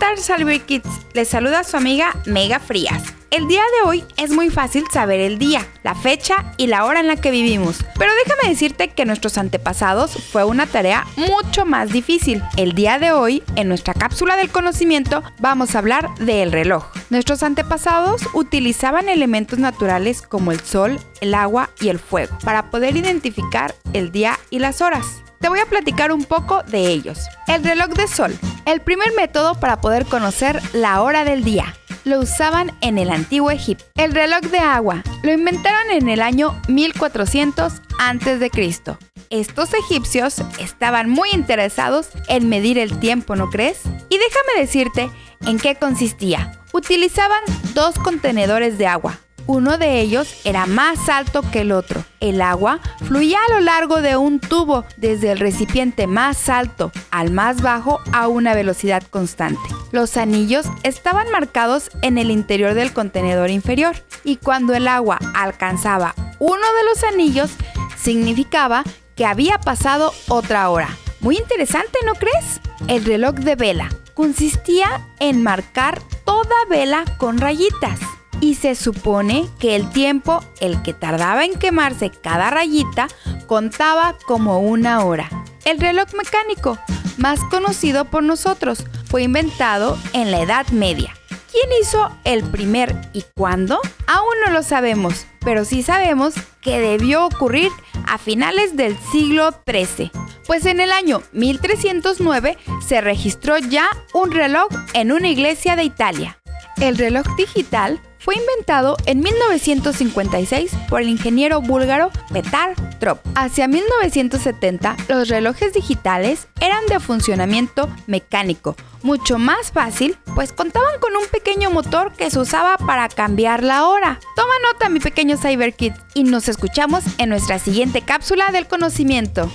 tal, Cyber Kids? Les saluda su amiga Mega Frías. El día de hoy es muy fácil saber el día, la fecha y la hora en la que vivimos. Pero déjame decirte que nuestros antepasados fue una tarea mucho más difícil. El día de hoy, en nuestra cápsula del conocimiento, vamos a hablar del reloj. Nuestros antepasados utilizaban elementos naturales como el sol, el agua y el fuego para poder identificar el día y las horas. Te voy a platicar un poco de ellos. El reloj de sol, el primer método para poder conocer la hora del día lo usaban en el antiguo Egipto. El reloj de agua lo inventaron en el año 1400 a.C. Estos egipcios estaban muy interesados en medir el tiempo, ¿no crees? Y déjame decirte en qué consistía. Utilizaban dos contenedores de agua, uno de ellos era más alto que el otro. El agua fluía a lo largo de un tubo desde el recipiente más alto al más bajo a una velocidad constante. Los anillos estaban marcados en el interior del contenedor inferior y cuando el agua alcanzaba uno de los anillos significaba que había pasado otra hora. Muy interesante, ¿no crees? El reloj de vela consistía en marcar toda vela con rayitas y se supone que el tiempo, el que tardaba en quemarse cada rayita, contaba como una hora. El reloj mecánico, más conocido por nosotros, fue inventado en la Edad Media. ¿Quién hizo el primer y cuándo? Aún no lo sabemos, pero sí sabemos que debió ocurrir a finales del siglo XIII, pues en el año 1309 se registró ya un reloj en una iglesia de Italia. El reloj digital fue inventado en 1956 por el ingeniero búlgaro Petar Trop. Hacia 1970, los relojes digitales eran de funcionamiento mecánico, mucho más fácil, pues contaban con un pequeño motor que se usaba para cambiar la hora. Toma nota, mi pequeño CyberKid, y nos escuchamos en nuestra siguiente cápsula del conocimiento.